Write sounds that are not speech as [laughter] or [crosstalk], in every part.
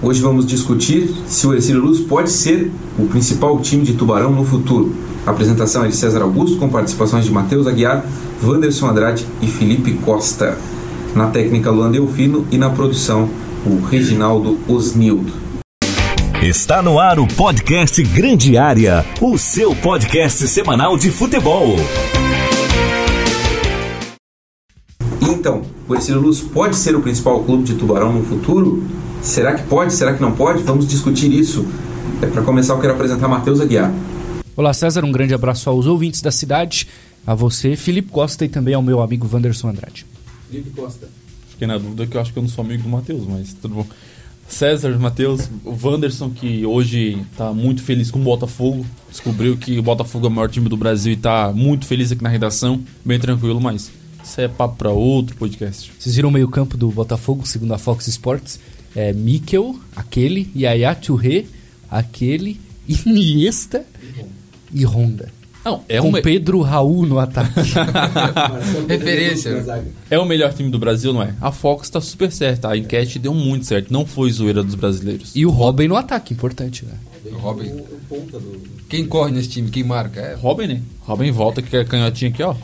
Hoje vamos discutir se o Ercílio Luz pode ser o principal time de Tubarão no futuro. A apresentação é de César Augusto, com participações de Matheus Aguiar, Wanderson Andrade e Felipe Costa. Na técnica, Luan Delfino e na produção, o Reginaldo Osnildo. Está no ar o podcast Grande Área, o seu podcast semanal de futebol. Então, o Ercílio Luz pode ser o principal clube de Tubarão no futuro? Será que pode? Será que não pode? Vamos discutir isso. É, Para começar, eu quero apresentar Matheus Aguiar. Olá César, um grande abraço aos ouvintes da cidade, a você, Felipe Costa e também ao meu amigo Wanderson Andrade. Felipe Costa. Fiquei na dúvida que eu acho que eu não sou amigo do Matheus, mas tudo bom. César, Matheus, o Wanderson, que hoje tá muito feliz com o Botafogo. Descobriu que o Botafogo é o maior time do Brasil e tá muito feliz aqui na redação. Bem tranquilo, mas isso é papo pra outro podcast. Vocês viram o meio campo do Botafogo, segundo a Fox Sports? É Mikel, aquele, Yaya Touré, aquele, [laughs] Iniesta e Honda. Não, é Com o, me- Pedro Raul no ataque. [laughs] Referência. é o melhor time do Brasil, não é? A Fox tá super certa. A enquete deu muito certo. Não foi zoeira dos brasileiros. e o Robin no ataque, importante, né? Robin. Quem corre nesse time? Quem marca? É. Robin, né? Robin volta que é canhotinha aqui, ó.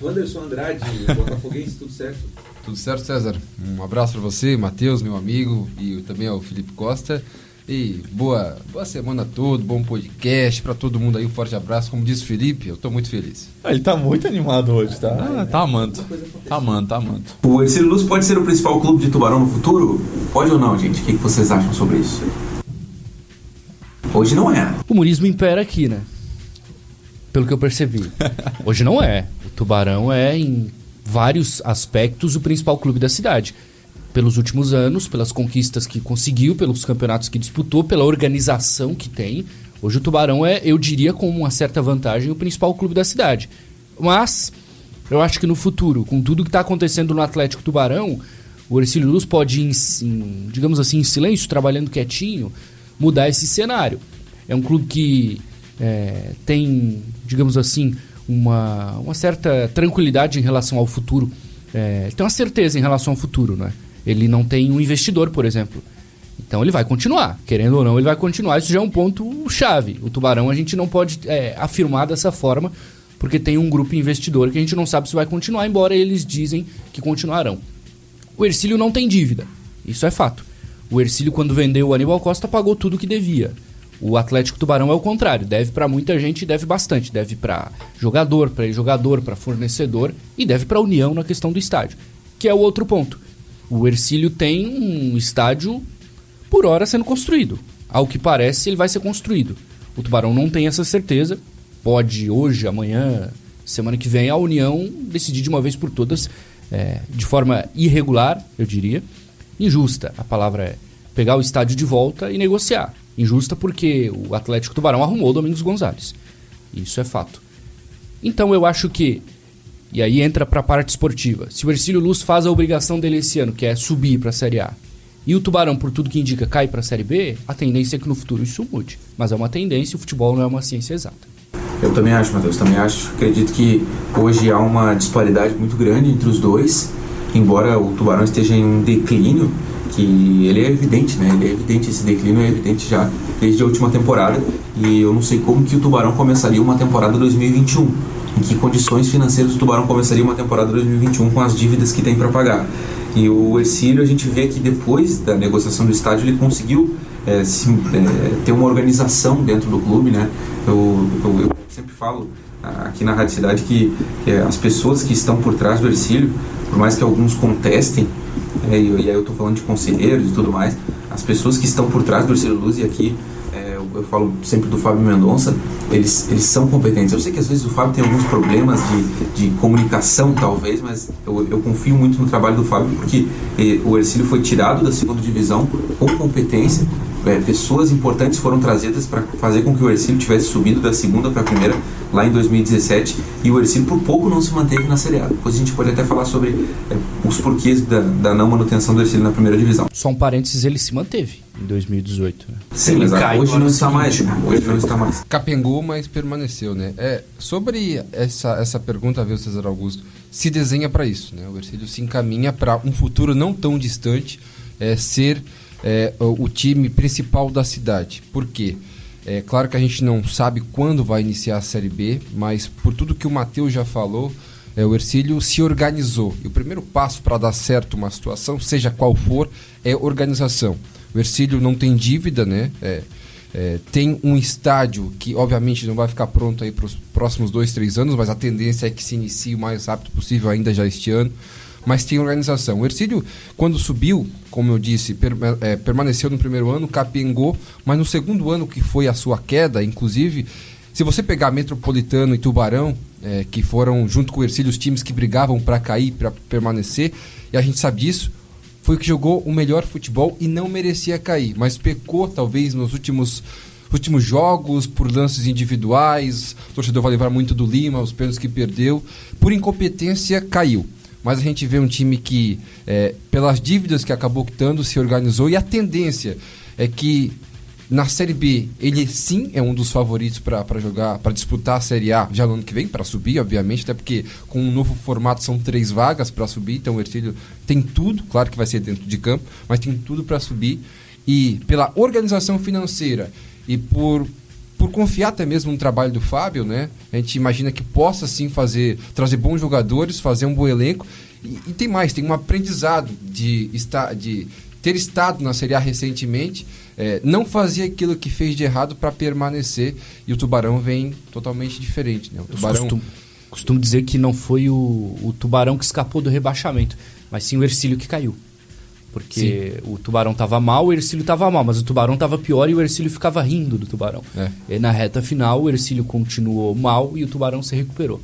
Wanderson Andrade, Botafoguense, tudo certo? Tudo certo, César? Um abraço pra você, Matheus, meu amigo, e também ao Felipe Costa. E boa, boa semana toda, bom podcast pra todo mundo aí. Um forte abraço. Como disse o Felipe, eu tô muito feliz. Ah, ele tá muito animado hoje, tá? Ah, tá amando. Tá amando, tá amando. O Ercílio Luz pode ser o principal clube de Tubarão no futuro? Pode ou não, gente? O que que vocês acham sobre isso? Hoje não é. O humorismo impera aqui, né? Pelo que eu percebi. [laughs] Hoje não é. O Tubarão é, em vários aspectos, o principal clube da cidade. Pelos últimos anos, pelas conquistas que conseguiu, pelos campeonatos que disputou, pela organização que tem. Hoje o Tubarão é, eu diria, com uma certa vantagem, o principal clube da cidade. Mas, eu acho que no futuro, com tudo que está acontecendo no Atlético Tubarão, o Ercílio Luz pode, em, em, digamos assim, em silêncio, trabalhando quietinho, mudar esse cenário. É um clube que é, tem, digamos assim, uma, uma certa tranquilidade em relação ao futuro. É, tem uma certeza em relação ao futuro, né? Ele não tem um investidor, por exemplo. Então ele vai continuar, querendo ou não, ele vai continuar. Isso já é um ponto chave. O Tubarão a gente não pode é, afirmar dessa forma, porque tem um grupo investidor que a gente não sabe se vai continuar, embora eles dizem que continuarão. O Ercílio não tem dívida, isso é fato. O Ercílio, quando vendeu o Aníbal Costa, pagou tudo que devia. O Atlético Tubarão é o contrário, deve para muita gente deve bastante. Deve para jogador, para jogador, para fornecedor e deve para a União na questão do estádio, que é o outro ponto. O Ercílio tem um estádio por hora sendo construído. Ao que parece, ele vai ser construído. O Tubarão não tem essa certeza. Pode hoje, amanhã, semana que vem, a União decidir de uma vez por todas, é, de forma irregular, eu diria. Injusta, a palavra é. Pegar o estádio de volta e negociar. Injusta porque o Atlético Tubarão arrumou o Domingos Gonzalez. Isso é fato. Então eu acho que e aí entra para a parte esportiva. Se o Ercílio Luz faz a obrigação dele esse ano, que é subir para a Série A, e o Tubarão, por tudo que indica, cai para a Série B, a tendência é que no futuro isso mude. Mas é uma tendência, o futebol não é uma ciência exata. Eu também acho, Matheus, também acho. Acredito que hoje há uma disparidade muito grande entre os dois, embora o Tubarão esteja em um declínio, que ele é evidente, né? Ele é evidente, esse declínio é evidente já desde a última temporada, e eu não sei como que o Tubarão começaria uma temporada 2021. Em que condições financeiras o Tubarão começaria uma temporada 2021 com as dívidas que tem para pagar. E o Ercílio, a gente vê que depois da negociação do estádio, ele conseguiu é, é, ter uma organização dentro do clube, né? Eu, eu, eu sempre falo aqui na Rádio Cidade que, que as pessoas que estão por trás do Ercílio, por mais que alguns contestem, é, e, e aí eu estou falando de conselheiros e tudo mais, as pessoas que estão por trás do Ercílio Luz, e aqui é, eu, eu falo sempre do Fábio Mendonça, eles, eles são competentes. Eu sei que às vezes o Fábio tem alguns problemas de, de comunicação, talvez, mas eu, eu confio muito no trabalho do Fábio, porque eh, o Ercílio foi tirado da segunda divisão com competência. É, pessoas importantes foram trazidas para fazer com que o Ercílio tivesse subido da segunda para a primeira lá em 2017 e o Ercílio por pouco não se manteve na Série A. Depois a gente pode até falar sobre é, os porquês da, da não manutenção do Ercílio na primeira divisão. Só um parênteses, ele se manteve em 2018. Né? Sim, mas cai hoje não está mais. Hoje não está mais. Capengou, mas permaneceu, né? É, sobre essa, essa pergunta, viu, César Augusto, se desenha para isso, né? O Ercílio se encaminha para um futuro não tão distante é, ser é, o, time principal da cidade. Por quê? É claro que a gente não sabe quando vai iniciar a Série B, mas por tudo que o Matheus já falou, é, o Ercílio se organizou. E o primeiro passo para dar certo uma situação, seja qual for, é organização. O Ercílio não tem dívida, né? É, é, tem um estádio que, obviamente, não vai ficar pronto aí para os próximos dois, três anos, mas a tendência é que se inicie o mais rápido possível, ainda já este ano. Mas tem organização. O Ercílio, quando subiu, como eu disse, per, é, permaneceu no primeiro ano, capengou, mas no segundo ano, que foi a sua queda, inclusive, se você pegar Metropolitano e Tubarão, é, que foram, junto com o Ercílio, os times que brigavam para cair, para permanecer, e a gente sabe disso, foi o que jogou o melhor futebol e não merecia cair, mas pecou talvez nos últimos últimos jogos por lances individuais. O torcedor vai lembrar muito do Lima, os pênaltis que perdeu. Por incompetência, caiu. Mas a gente vê um time que, é, pelas dívidas que acabou quitando, se organizou e a tendência é que na Série B, ele sim é um dos favoritos para jogar, para disputar a Série A já no ano que vem, para subir, obviamente, até porque com um novo formato são três vagas para subir, então o Ercílio tem tudo, claro que vai ser dentro de campo, mas tem tudo para subir. E pela organização financeira e por, por confiar até mesmo no trabalho do Fábio, né? A gente imagina que possa sim fazer, trazer bons jogadores, fazer um bom elenco. E, e tem mais, tem um aprendizado de estar. De, ter estado na Série A recentemente, é, não fazia aquilo que fez de errado para permanecer e o Tubarão vem totalmente diferente. Né? O Tubarão... Costumo, costumo dizer que não foi o, o Tubarão que escapou do rebaixamento, mas sim o Ercílio que caiu. Porque Sim. o tubarão estava mal, o Ercílio estava mal, mas o tubarão estava pior e o Ercílio ficava rindo do tubarão. É. E na reta final, o Ercílio continuou mal e o tubarão se recuperou.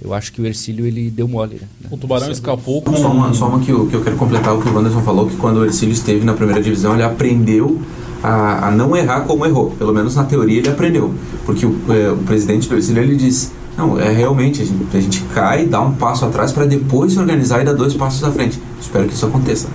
Eu acho que o Ercílio ele deu mole. Né? O Tubarão escapou com... Só uma, só uma que, eu, que eu quero completar o que o Wanderson falou, que quando o Ercílio esteve na primeira divisão, ele aprendeu a, a não errar como errou. Pelo menos na teoria ele aprendeu. Porque o, é, o presidente do Ercílio, ele disse, não, é realmente, a gente, a gente cai, dá um passo atrás para depois se organizar e dar dois passos à frente. Espero que isso aconteça.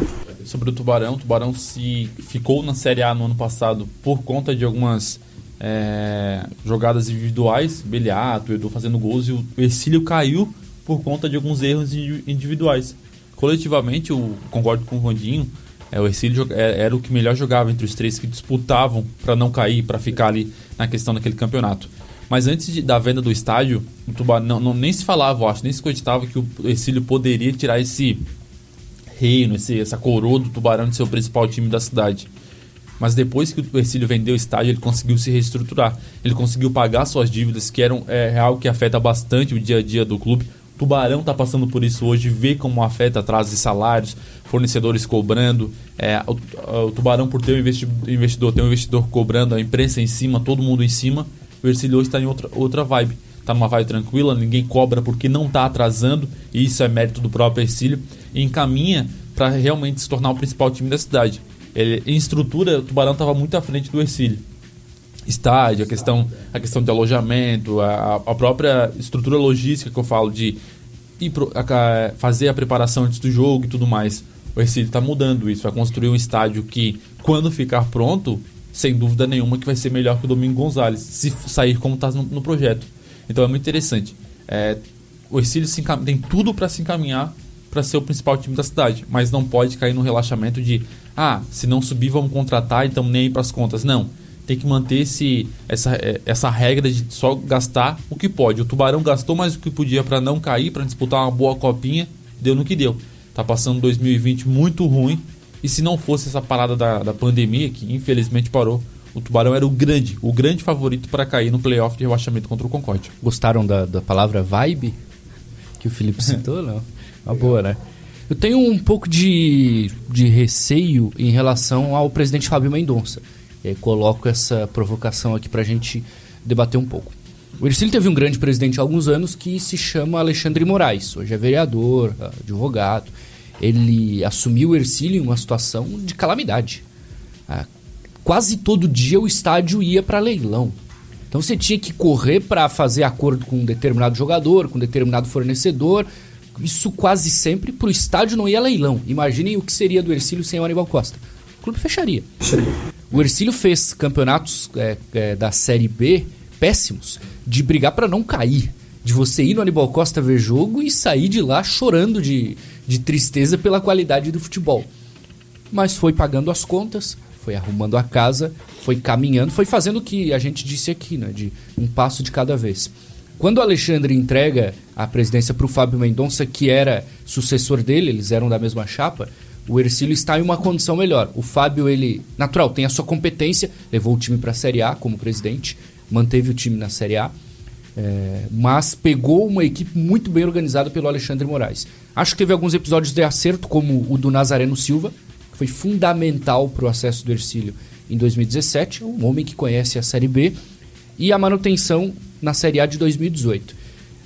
Sobre o Tubarão, o Tubarão se ficou na Série A no ano passado por conta de algumas é, jogadas individuais, Beliato, Edu fazendo gols, e o Ercílio caiu por conta de alguns erros individuais. Coletivamente, eu concordo com o Rondinho, é, o Ercílio é, era o que melhor jogava entre os três que disputavam para não cair, para ficar ali na questão daquele campeonato. Mas antes de, da venda do estádio, o Tubarão não, nem se falava, eu acho, nem se cogitava que o Ercílio poderia tirar esse reino, esse, essa coroa do Tubarão de ser o principal time da cidade. Mas depois que o Ercílio vendeu o estádio, ele conseguiu se reestruturar. Ele conseguiu pagar suas dívidas, que eram é, algo que afeta bastante o dia a dia do clube. O Tubarão está passando por isso hoje, vê como afeta atrasos de salários, fornecedores cobrando. É, o, o, Tubarão, por ter um investidor, tem um investidor cobrando, a imprensa em cima, todo mundo em cima. O Ercílio hoje está em outra, outra vibe. Está numa vibe tranquila, ninguém cobra porque não está atrasando, e isso é mérito do próprio Ercílio. E encaminha para realmente se tornar o principal time da cidade. Ele, em estrutura, o Tubarão estava muito à frente do Ercílio. Estádio, a questão, a questão de alojamento, a, a própria estrutura logística que eu falo de pro, a, fazer a preparação antes do jogo e tudo mais. O Ercílio está mudando isso, vai construir um estádio que, quando ficar pronto, sem dúvida nenhuma que vai ser melhor que o Domingo Gonzalez, se sair como está no, no, projeto. Então é muito interessante. É, o Ercílio tem tudo para se encaminhar para ser o principal time da cidade, mas não pode cair no relaxamento de ah, se não subir vamos contratar, então nem ir para as contas. Não, tem que manter esse, essa, é, essa regra de só gastar o que pode. O Tubarão gastou mais do que podia para não cair, para disputar uma boa copinha, deu no que deu. Tá passando 2020 muito ruim, e se não fosse essa parada da, da pandemia, que infelizmente parou, o Tubarão era o grande, o grande favorito para cair no playoff de rebaixamento contra o Concorde. Gostaram da, da palavra vibe que o Felipe [laughs] citou? não. Uma boa, né? Eu tenho um pouco de, de receio em relação ao presidente Fábio Mendonça. E coloco essa provocação aqui para a gente debater um pouco. O Ercílio teve um grande presidente há alguns anos que se chama Alexandre Moraes. Hoje é vereador, advogado. Ele assumiu o Ercílio em uma situação de calamidade. Ah, quase todo dia o estádio ia para leilão. Então você tinha que correr para fazer acordo com um determinado jogador, com um determinado fornecedor, isso quase sempre para o estádio não ia leilão. Imaginem o que seria do Ercílio sem o Aníbal Costa. O clube fecharia. O Ercílio fez campeonatos é, é, da Série B péssimos de brigar para não cair. De você ir no Aníbal Costa ver jogo e sair de lá chorando de, de tristeza pela qualidade do futebol. mas foi pagando as contas, foi arrumando a casa, foi caminhando, foi fazendo o que a gente disse aqui, né, de um passo de cada vez. Quando o Alexandre entrega a presidência para o Fábio Mendonça, que era sucessor dele, eles eram da mesma chapa, o Ercílio está em uma condição melhor. O Fábio, ele, natural, tem a sua competência, levou o time para a Série A como presidente, manteve o time na Série A, é, mas pegou uma equipe muito bem organizada pelo Alexandre Moraes. Acho que teve alguns episódios de acerto, como o do Nazareno Silva, foi fundamental para o acesso do Ercílio em 2017, um homem que conhece a Série B, e a manutenção na Série A de 2018.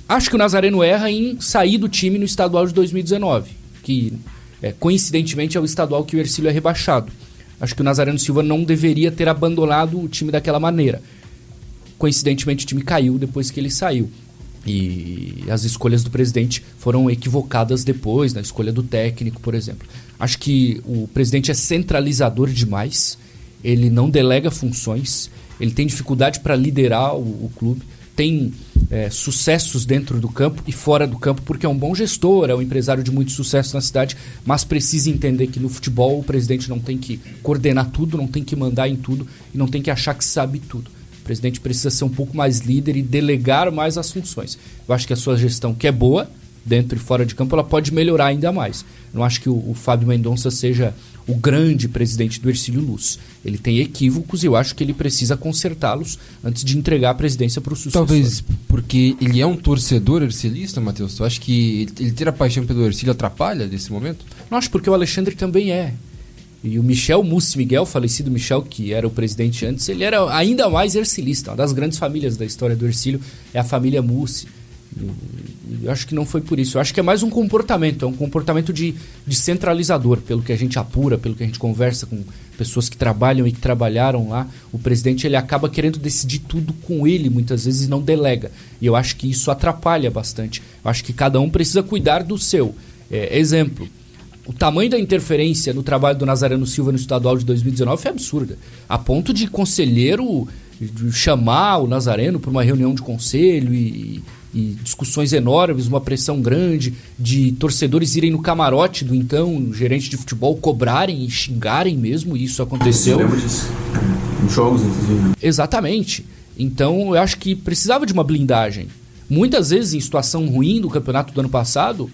Acho que o Nazareno erra em sair do time no estadual de 2019, que é, coincidentemente é o estadual que o Ercílio é rebaixado. Acho que o Nazareno Silva não deveria ter abandonado o time daquela maneira. Coincidentemente, o time caiu depois que ele saiu. E as escolhas do presidente foram equivocadas depois, na escolha do técnico, por exemplo. Acho que o presidente é centralizador demais, ele não delega funções, ele tem dificuldade para liderar o, o clube tem é, sucessos dentro do campo e fora do campo, porque é um bom gestor, é um empresário de muito sucesso na cidade, mas precisa entender que no futebol o presidente não tem que coordenar tudo, não tem que mandar em tudo e não tem que achar que sabe tudo. O presidente precisa ser um pouco mais líder e delegar mais as funções. Eu acho que a sua gestão, que é boa, dentro e fora de campo, ela pode melhorar ainda mais. Eu não acho que o, o Fábio Mendonça seja o grande presidente do Ercílio Luz. Ele tem equívocos e eu acho que ele precisa consertá-los antes de entregar a presidência para o sucessor. Talvez porque ele é um torcedor ercilista, Matheus. Tu acha que ele ter a paixão pelo Ercílio atrapalha nesse momento? Não, acho porque o Alexandre também é. E o Michel Mussi Miguel, falecido Michel, que era o presidente antes, ele era ainda mais ercilista. Uma das grandes famílias da história do Ercílio é a família Mussi. Eu acho que não foi por isso. Eu acho que é mais um comportamento, é um comportamento de, de centralizador, pelo que a gente apura, pelo que a gente conversa com pessoas que trabalham e que trabalharam lá. O presidente ele acaba querendo decidir tudo com ele, muitas vezes, e não delega. E eu acho que isso atrapalha bastante. Eu acho que cada um precisa cuidar do seu. É, exemplo, o tamanho da interferência no trabalho do Nazareno Silva no estadual de 2019 foi absurda. A ponto de conselheiro chamar o Nazareno para uma reunião de conselho e, e discussões enormes, uma pressão grande de torcedores irem no camarote do então gerente de futebol cobrarem e xingarem mesmo, e isso aconteceu. Eu disso. Em jogos, inclusive. Exatamente. Então eu acho que precisava de uma blindagem. Muitas vezes, em situação ruim do campeonato do ano passado,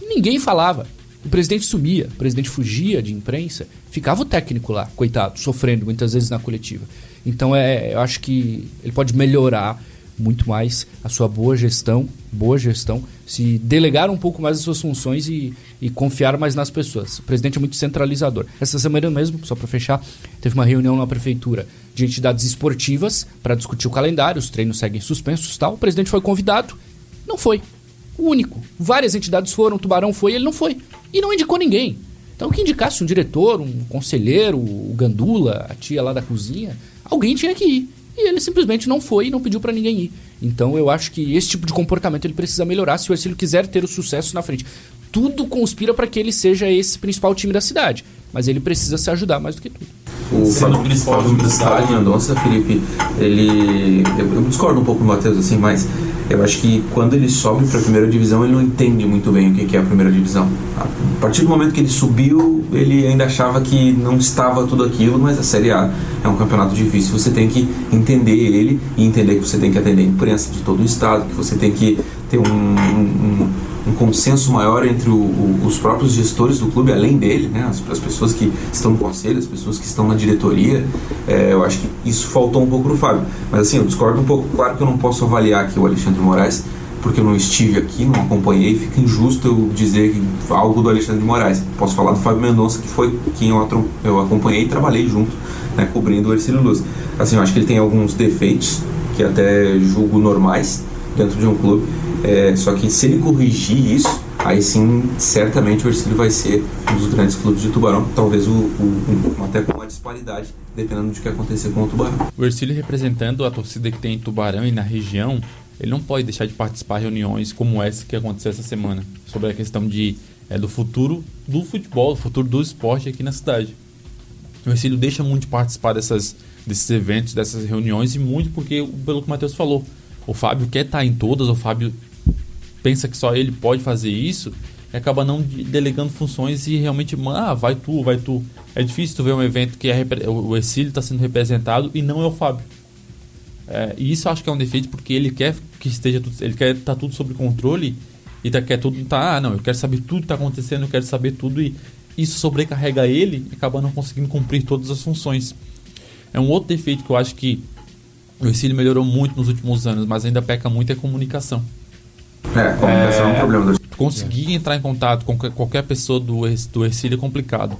ninguém falava. O presidente sumia, o presidente fugia de imprensa, ficava o técnico lá, coitado, sofrendo muitas vezes na coletiva. Então é, eu acho que ele pode melhorar muito mais a sua boa gestão, boa gestão, se delegar um pouco mais as suas funções e, e confiar mais nas pessoas. O presidente é muito centralizador. Essa semana mesmo, só para fechar, teve uma reunião na prefeitura de entidades esportivas para discutir o calendário, os treinos seguem suspensos tal. O presidente foi convidado, não foi. O único. Várias entidades foram, o Tubarão foi, ele não foi. E não indicou ninguém. Então, que indicasse um diretor, um conselheiro, o Gandula, a tia lá da cozinha, alguém tinha que ir. E ele simplesmente não foi e não pediu para ninguém ir. Então eu acho que esse tipo de comportamento ele precisa melhorar se o Ercílio quiser ter o sucesso na frente. Tudo conspira para que ele seja esse principal time da cidade, mas ele precisa se ajudar mais do que tudo. O Fábio principal time da cidade, Mendonça, Felipe, ele. Eu, eu discordo um pouco do Matheus, assim, mas eu acho que quando ele sobe para a primeira divisão, ele não entende muito bem o que é a primeira divisão. A partir do momento que ele subiu, ele ainda achava que não estava tudo aquilo, mas a Série A é um campeonato difícil. Você tem que entender ele e entender que você tem que atender a imprensa de todo o estado, que você tem que ter um, um, consenso maior entre o, o, os próprios gestores do clube, além dele, né? as, as, pessoas que estão no conselho, as pessoas que estão na diretoria. É, eu acho que isso faltou um pouco no Fábio. Mas assim, eu discordo um pouco. Claro que eu não posso avaliar aqui o Alexandre Moraes, porque eu não estive aqui, não acompanhei. Fica injusto eu dizer algo do Alexandre Moraes. Posso falar do Fábio Mendonça, que foi quem eu, eu acompanhei e trabalhei junto, né, cobrindo o Ercílio Luz. Assim, eu acho que ele tem alguns defeitos, que até julgo normais, dentro de um clube é, só que se ele corrigir isso, aí sim, certamente o Ercílio vai ser um dos grandes clubes de Tubarão, talvez o, o, até com uma disparidade, dependendo do que acontecer com o Tubarão. O Ercílio representando a torcida que tem em Tubarão e na região, ele não pode deixar de participar de reuniões como essa que aconteceu essa semana, sobre a questão de, é, do futuro do futebol, do futuro do esporte aqui na cidade. O Ercílio deixa muito de participar dessas, desses eventos, dessas reuniões, e muito porque, pelo que o Matheus falou, o Fábio quer estar em todas, o Fábio pensa que só ele pode fazer isso e acaba não de- delegando funções e realmente, ah, vai tu, vai tu. É difícil tu ver um evento que é o Exílio está sendo representado e não é o Fábio. É, e isso eu acho que é um defeito porque ele quer que esteja tudo, ele quer estar tudo sob controle e tá, quer tudo tá, ah, não, eu quero saber tudo que está acontecendo, eu quero saber tudo e isso sobrecarrega ele e acaba não conseguindo cumprir todas as funções. É um outro defeito que eu acho que o Exílio melhorou muito nos últimos anos, mas ainda peca muito é a comunicação. É, comunicação é, um problema do Conseguir entrar em contato com qualquer- pessoa do, do Ercílio é complicado.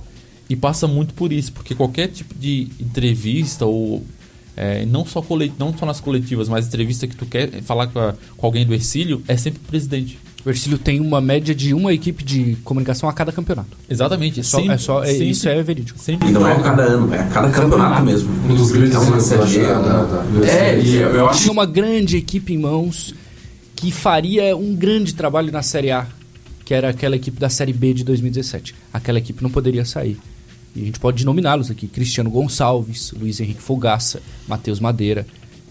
E passa muito por isso, porque qualquer tipo de entrevista ou é, não, só colet, não só nas coletivas, mas entrevista que tu quer falar com, a- com alguém do Ercílio é sempre o presidente. O Ercílio tem uma média de uma equipe de comunicação a cada campeonato. Exatamente. É só, sempre- é só, é- sempre- isso é verídico. sempre E não é a cada ano, é a cada campeonato mesmo. Um dos grandes Então, eu acho, da- É, Ercílio. eu, eu acho Tinha uma grande equipe em mãos que faria um grande trabalho na Série A, que era aquela equipe da Série B de 2017. Aquela equipe não poderia sair. E a gente pode nominá-los aqui: Cristiano Gonçalves, Luiz Henrique Fogaça, Matheus Madeira,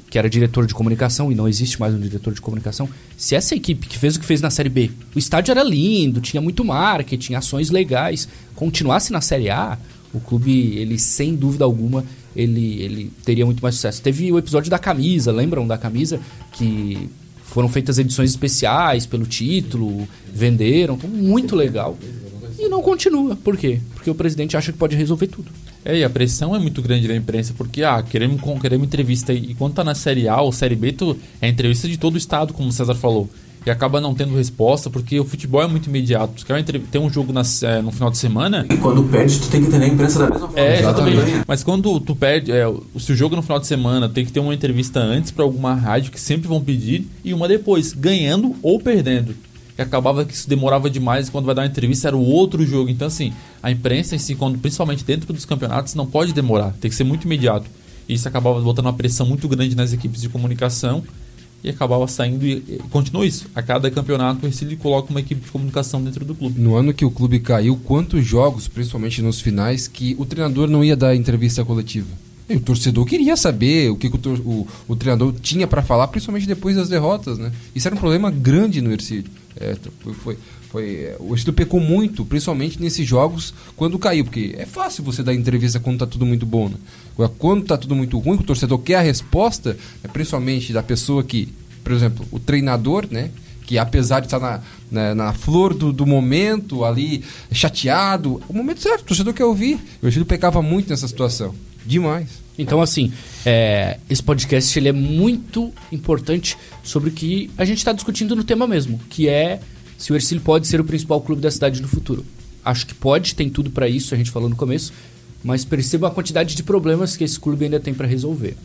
que era diretor de comunicação e não existe mais um diretor de comunicação. Se essa equipe que fez o que fez na Série B, o estádio era lindo, tinha muito marketing, ações legais, continuasse na Série A, o clube, ele sem dúvida alguma, ele, ele teria muito mais sucesso. Teve o episódio da camisa, lembram da camisa? Que foram feitas edições especiais pelo título, venderam, então muito legal. E não continua. Por quê? Porque o presidente acha que pode resolver tudo. É, e a pressão é muito grande da imprensa, porque, ah, queremos, queremos entrevista. E quando tá na Série A ou Série B, tu, é entrevista de todo o estado, como o César falou. E acaba não tendo resposta, porque o futebol é muito imediato. Tu quer ter um jogo na, eh, no final de semana, E quando perde, tu tem que entender a imprensa da mesma forma. É, Exatamente. exatamente. Mas quando tu perde, é, se o jogo é no final de semana, tem que ter uma entrevista antes pra alguma rádio que sempre vão pedir e uma depois, ganhando ou perdendo. E acabava que isso demorava demais e quando vai dar uma entrevista era o outro jogo. Então, assim, a imprensa em si, quando, principalmente dentro dos campeonatos, não pode demorar, tem que ser muito imediato. E isso acabava botando uma pressão muito grande nas equipes de comunicação e acabava saindo e, e continua isso. A cada campeonato, o Ercílio coloca uma equipe de comunicação dentro do clube. No ano que o clube caiu, quantos jogos, principalmente nos finais, que o treinador não ia dar entrevista coletiva? E o torcedor queria saber o que, que o, o- o treinador tinha para falar, principalmente depois das derrotas, né? Isso era um problema grande no Ercílio. É, foi, foi, foi- é, o Ercílio pecou muito, principalmente nesses jogos quando caiu, porque é fácil você dar entrevista quando tá tudo muito bom, né? Quando tá tudo muito ruim, o torcedor quer a resposta, é principalmente da pessoa que, por exemplo, o treinador, né? que apesar de estar na, na, na flor do, do momento, ali, chateado, o momento certo, o torcedor quer ouvir. O Egílio pecava muito nessa situação. Demais. Então, assim, é, esse podcast ele é muito importante sobre o que a gente está discutindo no tema mesmo, que é se o Ercílio pode ser o principal clube da cidade no futuro. Acho que pode, tem tudo para isso, a gente falou no começo, mas perceba a quantidade de problemas que esse clube ainda tem para resolver.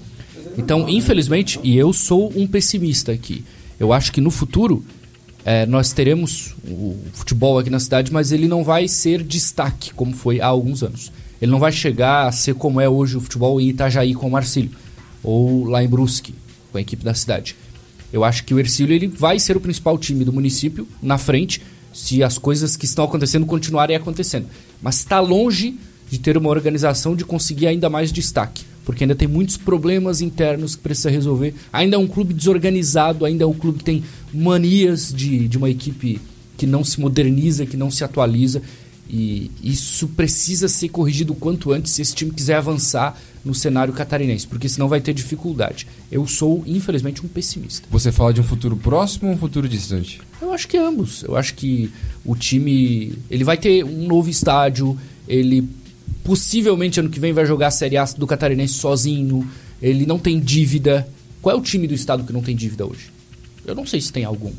Então, infelizmente, e eu sou um pessimista aqui, eu acho que no futuro é, nós teremos o futebol aqui na cidade, mas ele não vai ser destaque como foi há alguns anos. Ele não vai chegar a ser como é hoje o futebol em Itajaí com o Marcílio, ou lá em Brusque com a equipe da cidade. Eu acho que o Ercílio ele vai ser o principal time do município na frente, se as coisas que estão acontecendo continuarem acontecendo. Mas está longe de ter uma organização de conseguir ainda mais destaque, porque ainda tem muitos problemas internos que precisa resolver. Ainda é um clube desorganizado, ainda é um clube que tem manias de, de uma equipe que não se moderniza, que não se atualiza. E isso precisa ser corrigido o quanto antes se esse time quiser avançar no cenário catarinense, porque senão vai ter dificuldade. Eu sou, infelizmente, um pessimista. Você fala de um futuro próximo ou um futuro distante? Eu acho que ambos. Eu acho que o time ele vai ter um novo estádio, ele possivelmente ano que vem vai jogar a Série A do Catarinense sozinho, ele não tem dívida. Qual é o time do estado que não tem dívida hoje? Eu não sei se tem algum.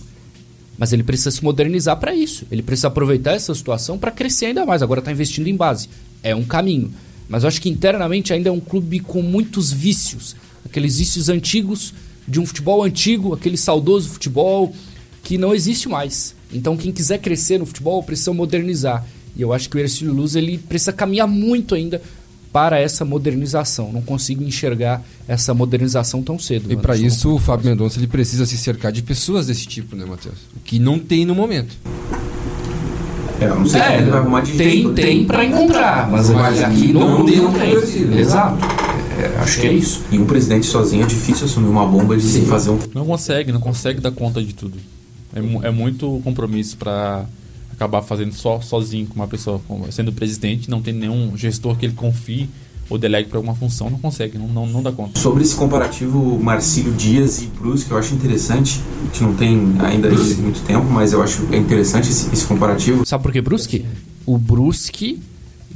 Mas ele precisa se modernizar para isso. Ele precisa aproveitar essa situação para crescer ainda mais. Agora está investindo em base. É um caminho. Mas eu acho que internamente ainda é um clube com muitos vícios. Aqueles vícios antigos de um futebol antigo, aquele saudoso futebol que não existe mais. Então quem quiser crescer no futebol precisa modernizar. E eu acho que o Ercílio Luz ele precisa caminhar muito ainda para essa modernização. Não consigo enxergar essa modernização tão cedo. E para isso o Fábio Mendonça ele precisa se cercar de pessoas desse tipo, né, Matheus? O que não tem no momento. É, não sei ele vai arrumar de tem, jeito. tem para encontrar, mas, Mas aqui não não, né? Exato. É, acho que é isso. E um presidente sozinho é difícil assumir uma bomba de fazer um. Não consegue, não consegue dar conta de tudo. É, é muito compromisso para acabar fazendo só sozinho com uma pessoa, sendo presidente, não tem nenhum gestor que ele confie ou delegue para alguma função, não consegue, não, não, não dá conta. Sobre esse comparativo Marcílio Dias e Brusque, eu acho interessante. A gente não tem ainda isso muito tempo, mas eu acho é interessante esse, esse comparativo. Sabe por que Brusque? O Brusque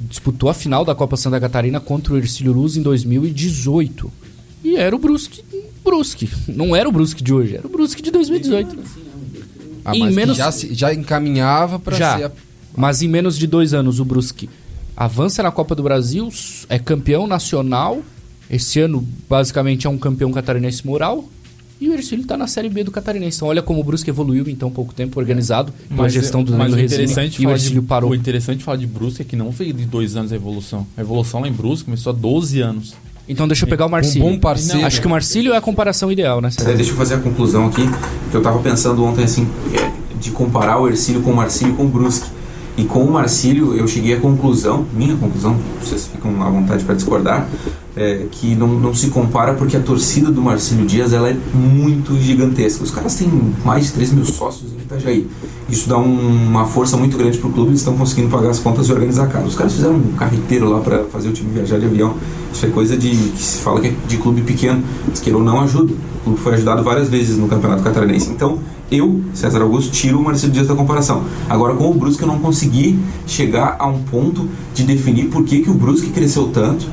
disputou a final da Copa Santa Catarina contra o Ercílio Luz em 2018. E era o Brusque, Brusque. Não era o Brusque de hoje, era o Brusque de 2018. Ah, Em menos- já, se- já encaminhava para Já. ser a Mas em menos de dois anos o Brusque avança na Copa do Brasil, é campeão nacional. Esse ano, basicamente, é um campeão catarinense moral. E o Ercílio está na Série B do Catarinense. Então, olha como o Brusque evoluiu em tão pouco tempo, organizado, com a gestão do Danilo interessante E o falar de, Ercílio parou. O interessante falar de Brusque é que não veio de dois anos a evolução. A evolução lá em Brusque começou há 12 anos. Então, deixa eu pegar o Marcílio. Um bom parceiro. Acho que o Marcílio é a comparação ideal, né? É, Deixa eu fazer a conclusão aqui, que eu tava pensando ontem assim, é, de comparar o Ercílio com o Marcílio e com o Brusque. E com o Marcílio eu cheguei à conclusão, minha conclusão, vocês ficam à vontade para discordar, é, que não, não se compara porque a torcida do Marcílio Dias ela é muito gigantesca. Os caras têm mais de 3 mil sócios em Itajaí. Isso dá um- uma força muito grande pro clube, eles estão conseguindo pagar as contas e organizar a casa. Os caras fizeram um carreteiro lá para fazer o time viajar de avião. Isso é coisa de que se fala que é de clube pequeno, mas queira ou não ajuda. O clube foi ajudado várias vezes no Campeonato Catarinense. Então, eu, César Augusto, tiro o Marcelo Dias da comparação. Agora, com o Brusque, eu não consegui chegar a um ponto de definir por que, que o Brusque cresceu tanto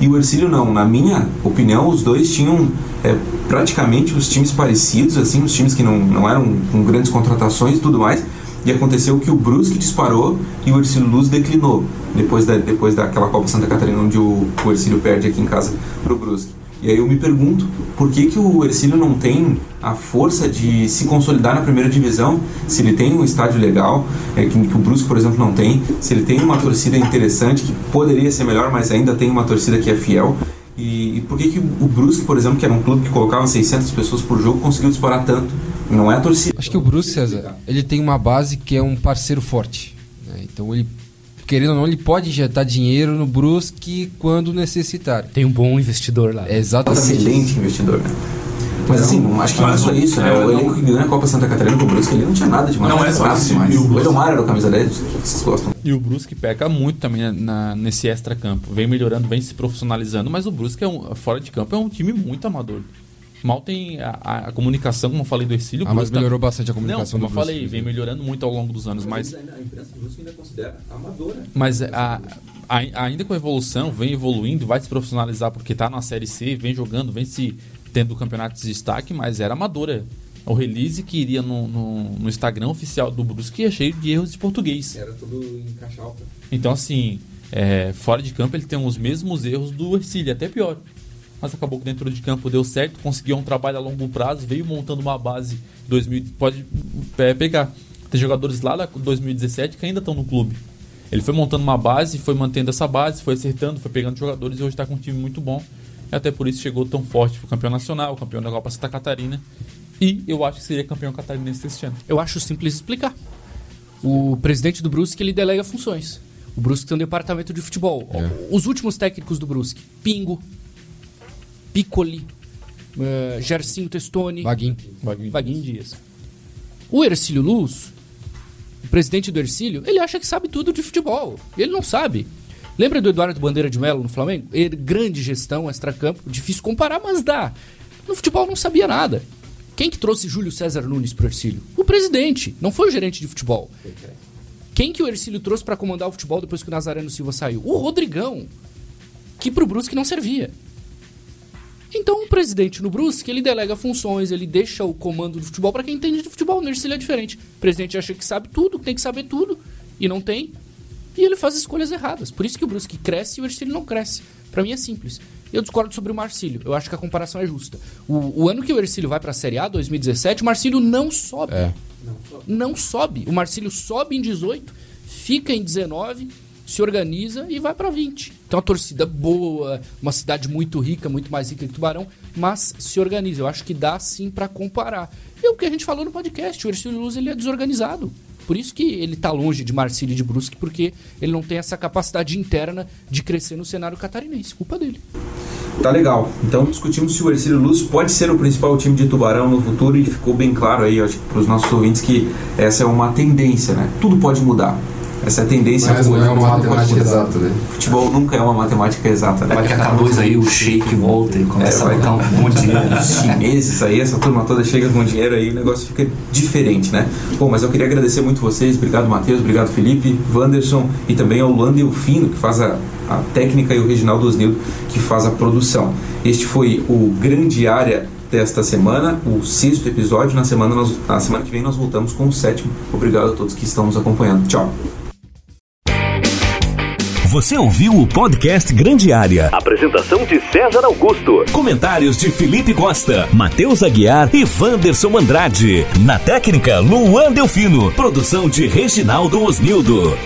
e o Ercílio não. Na minha opinião, os dois tinham é, praticamente os times parecidos, assim, os times que não, não eram com grandes contratações e tudo mais. E aconteceu que o Brusque disparou e o Ercílio Luz declinou depois, da, depois daquela Copa Santa Catarina onde o, o Ercílio perde aqui em casa pro Brusque. E aí eu me pergunto por que, que o Ercílio não tem a força de se consolidar na primeira divisão, se ele tem um estádio legal, é, que, que o Brusque, por exemplo, não tem, se ele tem uma torcida interessante, que poderia ser melhor, mas ainda tem uma torcida que é fiel. E, e por que, que o Brusque, por exemplo, que era um clube que colocava 600 pessoas por jogo, conseguiu disparar tanto? Não é a torcida. Acho que o Bruce César, ele tem uma base que é um parceiro forte. né? Então ele, querendo ou não, ele pode injetar dinheiro no Brusque quando necessitar. Tem um bom investidor lá. É exatamente. excelente investidor, né? Mas assim, não- acho que não é só isso, né? é, O elenco que ganhou a Copa Santa Catarina com o Brusque, ele não tinha nada demais. Não é só isso, demais. e o Edomar era o camisa 10, vocês gostam. E o Brusque peca muito também na- na- nesse extra-campo. Vem melhorando, vem se profissionalizando, mas o Brusque, é um, fora de campo, é um time muito amador. Mal tem a, a- a comunicação, como eu falei do Ercílio. Ah, mas Brusque tá- melhorou bastante a Não, comunicação como do eu falei, vem melhorando muito ao longo dos anos, mas, a imprensa do ainda considera amadora. mas a- a- ainda com a evolução, vem evoluindo, vai se profissionalizar porque tá na Série C, vem jogando, vem se tendo campeonato de destaque, mas era amadora. O release que iria no, no- no Instagram oficial do Brusque é cheio de erros de português. Era tudo em caixa alta. Então, assim, é, fora de campo ele tem os mesmos erros do Ercílio, até pior. Mas acabou que dentro de campo deu certo, conseguiu um trabalho a longo prazo, veio montando uma base 2000, pode é, pegar. Tem jogadores lá da 2017 que ainda estão no clube. Ele foi montando uma base, foi mantendo essa base, foi acertando, foi pegando jogadores e hoje está com um time muito bom. E até por isso chegou tão forte. Foi campeão nacional, campeão da Copa Santa Catarina. E eu acho que seria campeão catarinense este ano. Eu acho simples explicar. O presidente do Brusque, ele delega funções. O Brusque tem um departamento de futebol. Os últimos técnicos do Brusque, Pingo, Piccoli, Gercinho Testoni, Vaguinho. Vaguinho Dias. O Ercílio Luz, o presidente do Ercílio, ele acha que sabe tudo de futebol. Ele não sabe. Lembra do Eduardo Bandeira de Mello no Flamengo? Ele, grande gestão, extracampo, difícil comparar, mas dá. No futebol não sabia nada. Quem que trouxe Júlio César Nunes pro Ercílio? O presidente, não foi o gerente de futebol. Quem que o Ercílio trouxe para comandar o futebol depois que o Nazareno Silva saiu? O Rodrigão, que pro Brusque não servia. Então, o presidente no Brusque, ele delega funções, ele deixa o comando do futebol para quem entende de futebol. No Ercílio é diferente. O presidente acha que sabe tudo, que tem que saber tudo, e não tem. E ele faz escolhas erradas. Por isso que o Brusque cresce e o Ercílio não cresce. Para mim é simples. Eu discordo sobre o Marcílio. Eu acho que a comparação é justa. O, o ano que o Ercílio vai para a Série A, 2017, o Marcílio não sobe. É. Não sobe. O Marcílio sobe em 18, fica em 19, se organiza e vai para 20. Então, uma torcida boa, uma cidade muito rica, muito mais rica que Tubarão, mas se organiza. Eu acho que dá sim para comparar. E o que a gente falou no podcast, o Ercílio Luz ele é desorganizado. Por isso que ele tá longe de Marcílio e de Brusque, porque ele não tem essa capacidade interna de crescer no cenário catarinense. Culpa dele. Tá legal. Então discutimos se o Ercílio Luz pode ser o principal time de Tubarão no futuro e ficou bem claro aí, acho para os nossos ouvintes que essa é uma tendência, né? Tudo pode mudar. Essa tendência. Mas não é uma matemática exata, né? Futebol nunca é uma matemática exata, né? Daqui a dois aí o shake volta e começa É, vai a botar um monte de dinheiro. Os chineses aí, essa turma toda chega com dinheiro aí, o negócio fica diferente, né? Bom, mas eu queria agradecer muito vocês, obrigado Matheus, obrigado Felipe, Wanderson e também ao Lando e o Fino, que faz a, a técnica, e o Reginaldo Osnildo, que faz a produção. Este foi o Grande Área desta semana, o sexto episódio. Na semana, nós, na semana que vem nós voltamos com o sétimo. Obrigado a todos que estão nos acompanhando. Tchau. Você ouviu o podcast Grande Área. Apresentação de César Augusto. Comentários de Felipe Costa, Matheus Aguiar e Wanderson Andrade. Na técnica, Luan Delfino. Produção de Reginaldo Osnildo.